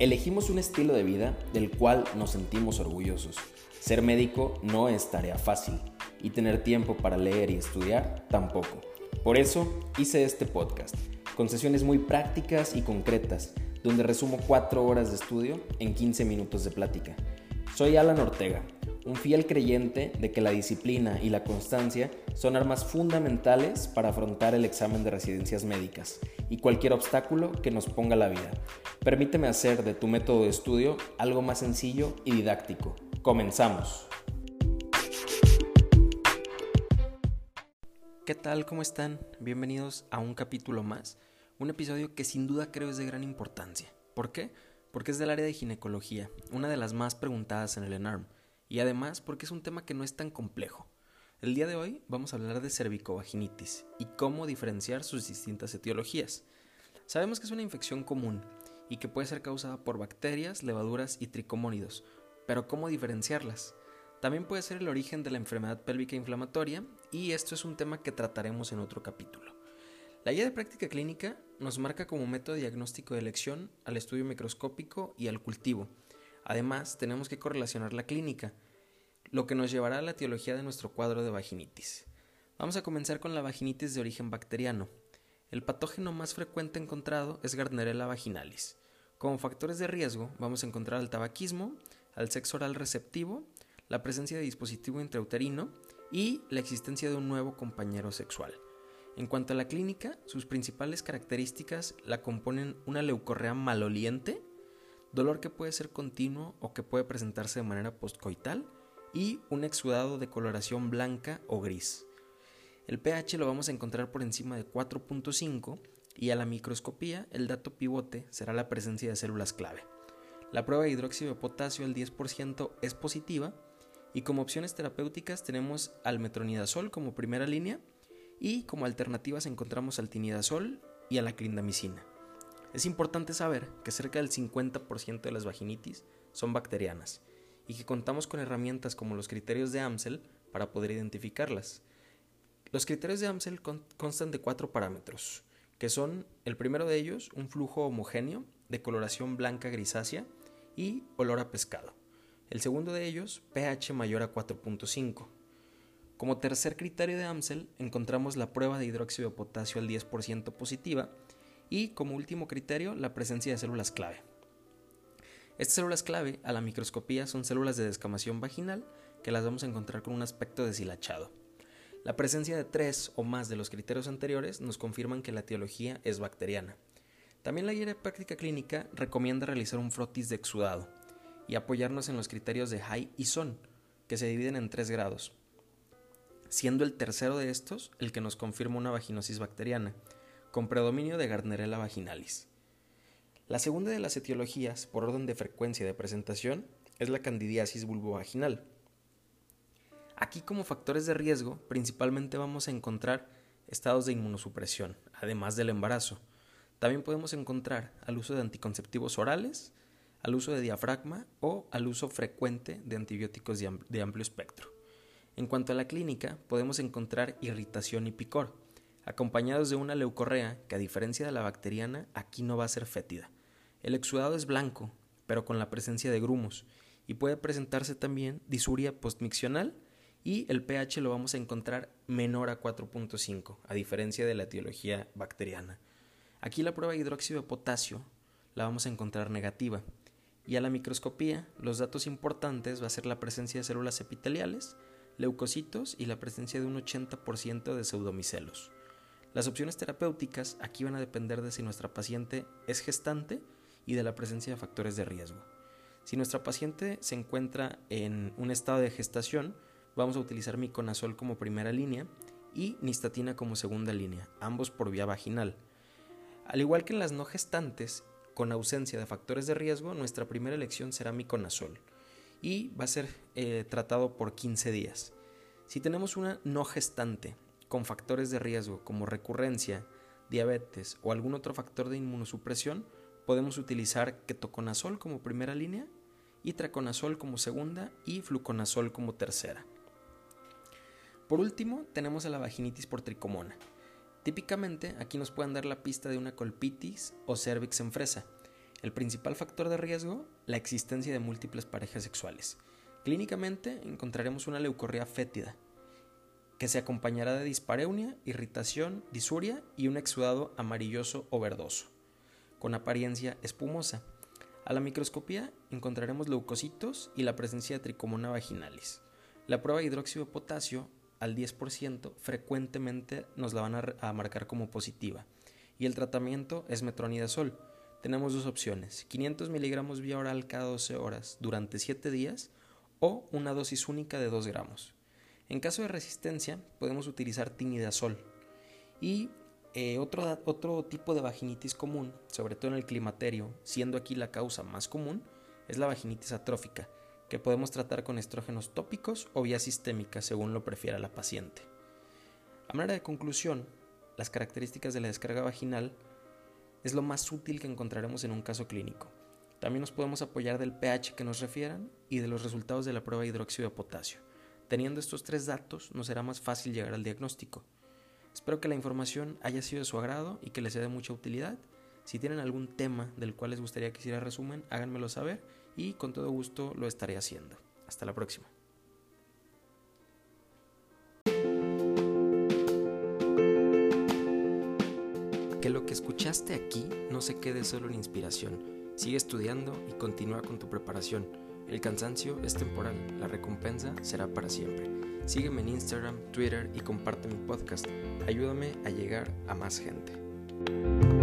Elegimos un estilo de vida del cual nos sentimos orgullosos. Ser médico no es tarea fácil y tener tiempo para leer y estudiar tampoco. Por eso hice este podcast, con sesiones muy prácticas y concretas, donde resumo 4 horas de estudio en 15 minutos de plática. Soy Alan Ortega, un fiel creyente de que la disciplina y la constancia son armas fundamentales para afrontar el examen de residencias médicas y cualquier obstáculo que nos ponga la vida. Permíteme hacer de tu método de estudio algo más sencillo y didáctico. Comenzamos. ¿Qué tal? ¿Cómo están? Bienvenidos a un capítulo más, un episodio que sin duda creo es de gran importancia. ¿Por qué? Porque es del área de ginecología, una de las más preguntadas en el ENARM y además porque es un tema que no es tan complejo. El día de hoy vamos a hablar de cervicovaginitis y cómo diferenciar sus distintas etiologías. Sabemos que es una infección común y que puede ser causada por bacterias, levaduras y tricomónidos, pero ¿cómo diferenciarlas? También puede ser el origen de la enfermedad pélvica inflamatoria y esto es un tema que trataremos en otro capítulo. La guía de práctica clínica nos marca como método diagnóstico de elección al estudio microscópico y al cultivo, Además, tenemos que correlacionar la clínica, lo que nos llevará a la etiología de nuestro cuadro de vaginitis. Vamos a comenzar con la vaginitis de origen bacteriano. El patógeno más frecuente encontrado es Gardnerella vaginalis. Como factores de riesgo vamos a encontrar al tabaquismo, al sexo oral receptivo, la presencia de dispositivo intrauterino y la existencia de un nuevo compañero sexual. En cuanto a la clínica, sus principales características la componen una leucorrea maloliente, dolor que puede ser continuo o que puede presentarse de manera postcoital y un exudado de coloración blanca o gris. El pH lo vamos a encontrar por encima de 4.5 y a la microscopía el dato pivote será la presencia de células clave. La prueba de hidróxido de potasio al 10% es positiva y como opciones terapéuticas tenemos al metronidazol como primera línea y como alternativas encontramos al tinidazol y a la clindamicina. Es importante saber que cerca del 50% de las vaginitis son bacterianas y que contamos con herramientas como los criterios de Amsel para poder identificarlas. Los criterios de Amsel constan de cuatro parámetros, que son el primero de ellos un flujo homogéneo de coloración blanca grisácea y olor a pescado. El segundo de ellos, pH mayor a 4.5. Como tercer criterio de Amsel encontramos la prueba de hidróxido de potasio al 10% positiva y como último criterio, la presencia de células clave. Estas células clave a la microscopía son células de descamación vaginal que las vamos a encontrar con un aspecto deshilachado. La presencia de tres o más de los criterios anteriores nos confirman que la etiología es bacteriana. También la guía de práctica clínica recomienda realizar un frotis de exudado y apoyarnos en los criterios de High y Son, que se dividen en tres grados, siendo el tercero de estos el que nos confirma una vaginosis bacteriana, con predominio de Gardnerella vaginalis. La segunda de las etiologías, por orden de frecuencia de presentación, es la candidiasis vulvovaginal. Aquí como factores de riesgo principalmente vamos a encontrar estados de inmunosupresión, además del embarazo. También podemos encontrar al uso de anticonceptivos orales, al uso de diafragma o al uso frecuente de antibióticos de amplio espectro. En cuanto a la clínica, podemos encontrar irritación y picor, acompañados de una leucorrea que a diferencia de la bacteriana aquí no va a ser fétida. El exudado es blanco, pero con la presencia de grumos, y puede presentarse también disuria postmiccional y el pH lo vamos a encontrar menor a 4.5, a diferencia de la etiología bacteriana. Aquí la prueba de hidróxido de potasio la vamos a encontrar negativa, y a la microscopía los datos importantes va a ser la presencia de células epiteliales, leucocitos y la presencia de un 80% de pseudomicelos. Las opciones terapéuticas aquí van a depender de si nuestra paciente es gestante y de la presencia de factores de riesgo. Si nuestra paciente se encuentra en un estado de gestación, vamos a utilizar miconazol como primera línea y nistatina como segunda línea, ambos por vía vaginal. Al igual que en las no gestantes, con ausencia de factores de riesgo, nuestra primera elección será miconazol y va a ser eh, tratado por 15 días. Si tenemos una no gestante con factores de riesgo como recurrencia, diabetes o algún otro factor de inmunosupresión, podemos utilizar ketoconazol como primera línea, itraconazol como segunda y fluconazol como tercera. Por último, tenemos a la vaginitis por tricomona. Típicamente, aquí nos pueden dar la pista de una colpitis o cervix en fresa. El principal factor de riesgo, la existencia de múltiples parejas sexuales. Clínicamente encontraremos una leucorrea fétida, que se acompañará de dispareunia, irritación, disuria y un exudado amarilloso o verdoso, con apariencia espumosa. A la microscopía encontraremos leucocitos y la presencia de tricomona vaginalis. La prueba de hidróxido de potasio al 10% frecuentemente nos la van a, a marcar como positiva y el tratamiento es metronidazol. Tenemos dos opciones, 500 miligramos vía oral cada 12 horas durante 7 días o una dosis única de 2 gramos. En caso de resistencia, podemos utilizar tinidazol. Y eh, otro, otro tipo de vaginitis común, sobre todo en el climaterio, siendo aquí la causa más común, es la vaginitis atrófica, que podemos tratar con estrógenos tópicos o vía sistémica, según lo prefiera la paciente. A manera de conclusión, las características de la descarga vaginal es lo más útil que encontraremos en un caso clínico. También nos podemos apoyar del pH que nos refieran y de los resultados de la prueba de hidróxido de potasio. Teniendo estos tres datos, nos será más fácil llegar al diagnóstico. Espero que la información haya sido de su agrado y que les sea de mucha utilidad. Si tienen algún tema del cual les gustaría que hiciera resumen, háganmelo saber y con todo gusto lo estaré haciendo. Hasta la próxima. Que lo que escuchaste aquí no se quede solo en inspiración. Sigue estudiando y continúa con tu preparación. El cansancio es temporal, la recompensa será para siempre. Sígueme en Instagram, Twitter y comparte mi podcast. Ayúdame a llegar a más gente.